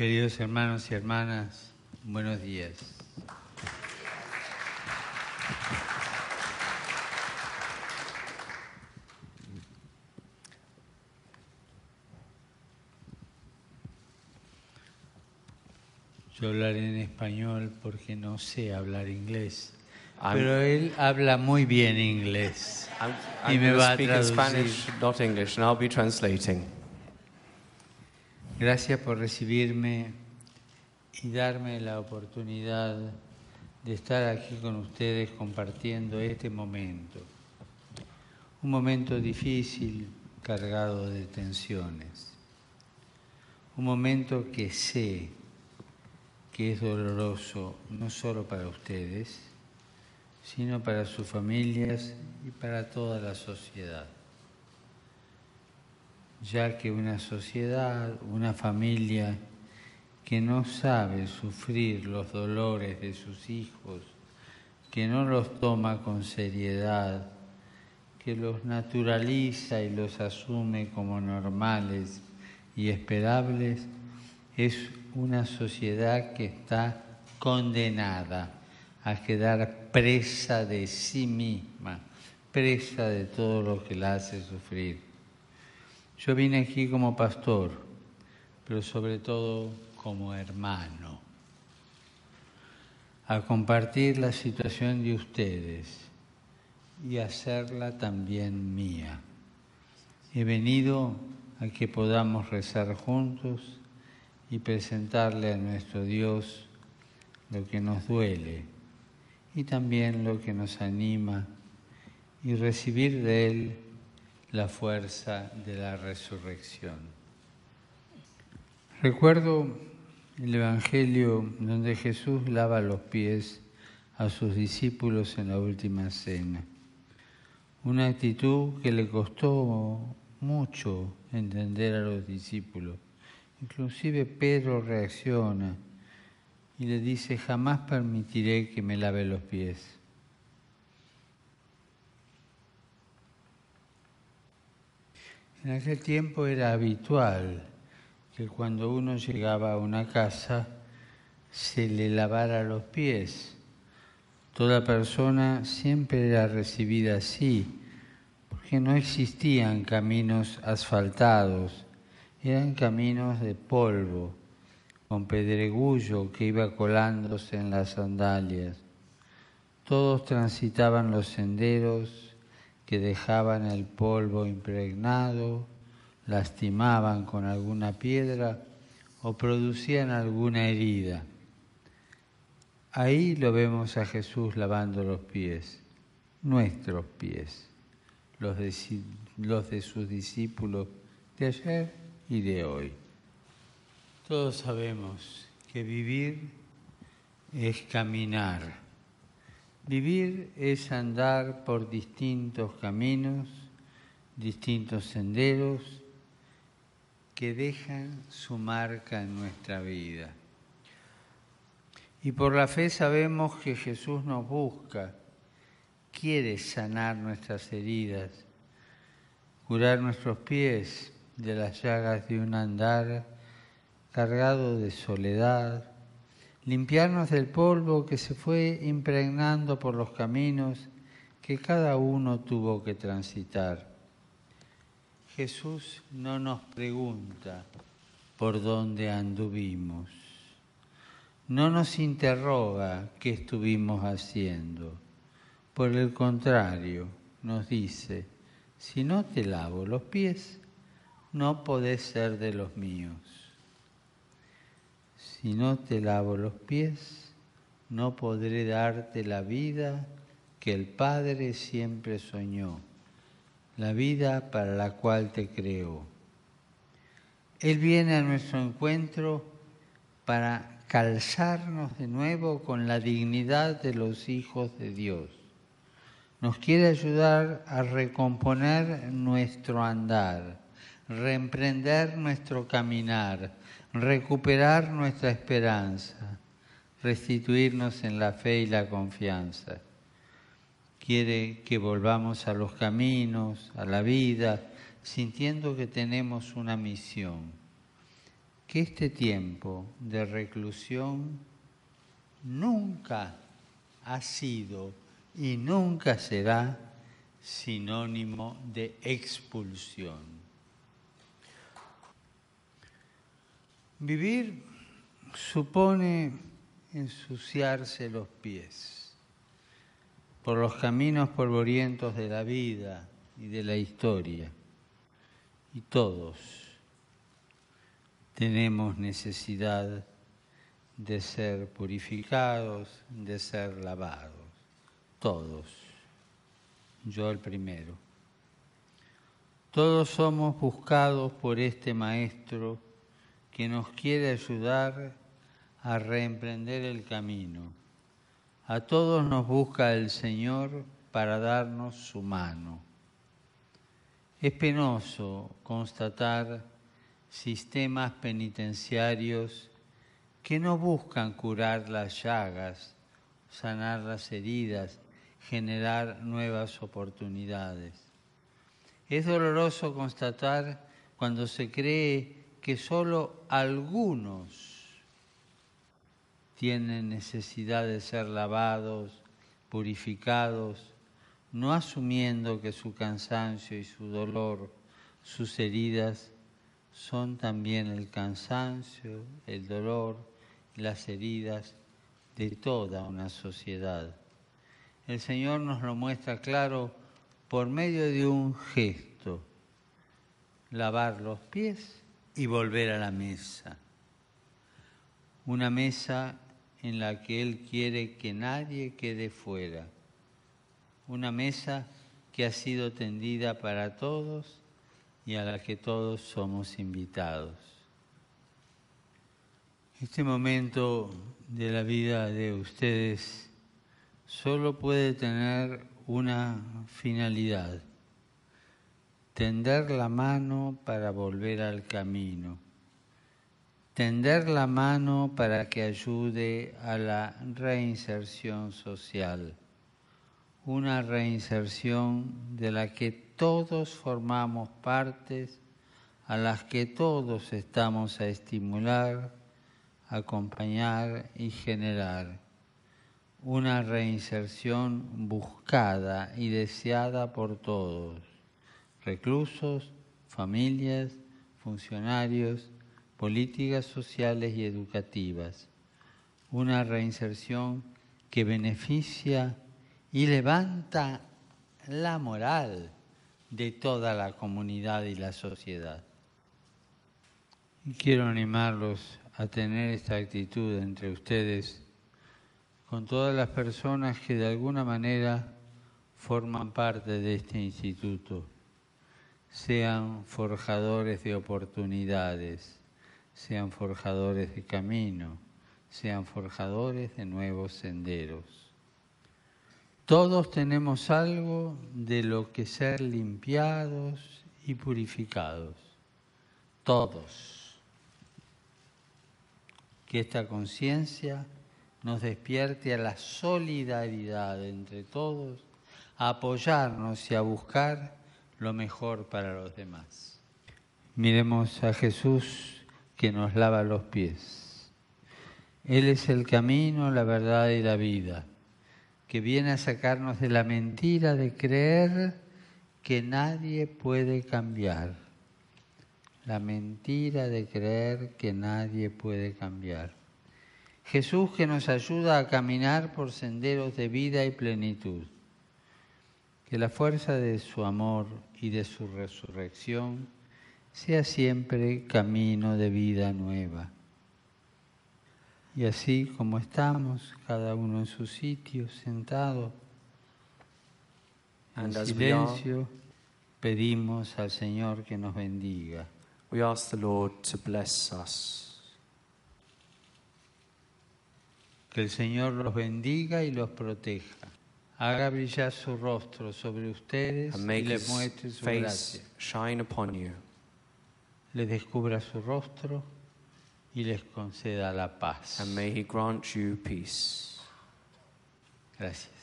Queridos hermanos y hermanas, buenos días. Yo hablaré en español porque no sé hablar inglés. I'm- Pero él habla muy bien inglés. I'm, Y I'm me going va a traducir. Spanish, not English, and I'll be translating. Gracias por recibirme y darme la oportunidad de estar aquí con ustedes compartiendo este momento. Un momento difícil, cargado de tensiones. Un momento que sé que es doloroso no solo para ustedes, sino para sus familias y para toda la sociedad ya que una sociedad, una familia que no sabe sufrir los dolores de sus hijos, que no los toma con seriedad, que los naturaliza y los asume como normales y esperables, es una sociedad que está condenada a quedar presa de sí misma, presa de todo lo que la hace sufrir. Yo vine aquí como pastor, pero sobre todo como hermano, a compartir la situación de ustedes y hacerla también mía. He venido a que podamos rezar juntos y presentarle a nuestro Dios lo que nos duele y también lo que nos anima y recibir de Él la fuerza de la resurrección. Recuerdo el Evangelio donde Jesús lava los pies a sus discípulos en la última cena. Una actitud que le costó mucho entender a los discípulos. Inclusive Pedro reacciona y le dice, jamás permitiré que me lave los pies. En aquel tiempo era habitual que cuando uno llegaba a una casa se le lavara los pies. Toda persona siempre era recibida así, porque no existían caminos asfaltados, eran caminos de polvo, con pedregullo que iba colándose en las sandalias. Todos transitaban los senderos que dejaban el polvo impregnado, lastimaban con alguna piedra o producían alguna herida. Ahí lo vemos a Jesús lavando los pies, nuestros pies, los de, los de sus discípulos de ayer y de hoy. Todos sabemos que vivir es caminar. Vivir es andar por distintos caminos, distintos senderos que dejan su marca en nuestra vida. Y por la fe sabemos que Jesús nos busca, quiere sanar nuestras heridas, curar nuestros pies de las llagas de un andar cargado de soledad, limpiarnos del polvo que se fue impregnando por los caminos que cada uno tuvo que transitar. Jesús no nos pregunta por dónde anduvimos, no nos interroga qué estuvimos haciendo, por el contrario, nos dice, si no te lavo los pies, no podés ser de los míos. Si no te lavo los pies, no podré darte la vida que el Padre siempre soñó, la vida para la cual te creó. Él viene a nuestro encuentro para calzarnos de nuevo con la dignidad de los hijos de Dios. Nos quiere ayudar a recomponer nuestro andar, reemprender nuestro caminar, recuperar nuestra esperanza, restituirnos en la fe y la confianza. Quiere que volvamos a los caminos, a la vida, sintiendo que tenemos una misión, que este tiempo de reclusión nunca ha sido y nunca será sinónimo de expulsión. Vivir supone ensuciarse los pies por los caminos polvorientos de la vida y de la historia. Y todos tenemos necesidad de ser purificados, de ser lavados. Todos. Yo el primero. Todos somos buscados por este Maestro que nos quiere ayudar a reemprender el camino. A todos nos busca el Señor para darnos su mano. Es penoso constatar sistemas penitenciarios que no buscan curar las llagas, sanar las heridas, generar nuevas oportunidades. Es doloroso constatar cuando se cree que solo algunos tienen necesidad de ser lavados, purificados, no asumiendo que su cansancio y su dolor, sus heridas, son también el cansancio, el dolor las heridas de toda una sociedad. El Señor nos lo muestra claro por medio de un gesto, lavar los pies y volver a la mesa. Una mesa en la que Él quiere que nadie quede fuera. Una mesa que ha sido tendida para todos y a la que todos somos invitados. Este momento de la vida de ustedes solo puede tener una finalidad, tender la mano para volver al camino. Tender la mano para que ayude a la reinserción social, una reinserción de la que todos formamos partes, a las que todos estamos a estimular, acompañar y generar, una reinserción buscada y deseada por todos, reclusos, familias, funcionarios, políticas sociales y educativas, una reinserción que beneficia y levanta la moral de toda la comunidad y la sociedad. Y quiero animarlos a tener esta actitud entre ustedes con todas las personas que de alguna manera forman parte de este instituto, sean forjadores de oportunidades, sean forjadores de camino, sean forjadores de nuevos senderos. Todos tenemos algo de lo que ser limpiados y purificados. Todos. Que esta conciencia nos despierte a la solidaridad entre todos, a apoyarnos y a buscar lo mejor para los demás. Miremos a Jesús que nos lava los pies. Él es el camino, la verdad y la vida, que viene a sacarnos de la mentira de creer que nadie puede cambiar. La mentira de creer que nadie puede cambiar. Jesús que nos ayuda a caminar por senderos de vida y plenitud. Que la fuerza de su amor y de su resurrección sea siempre camino de vida nueva. Y así como estamos, cada uno en su sitio, sentado, en silencio, pedimos al Señor que nos bendiga. We ask the Lord to bless us. Que el Señor los bendiga y los proteja. Haga brillar su rostro sobre ustedes y les muestre su gracia. Shine upon you les descubra su rostro y les conceda la paz. And may he grant you peace. Gracias.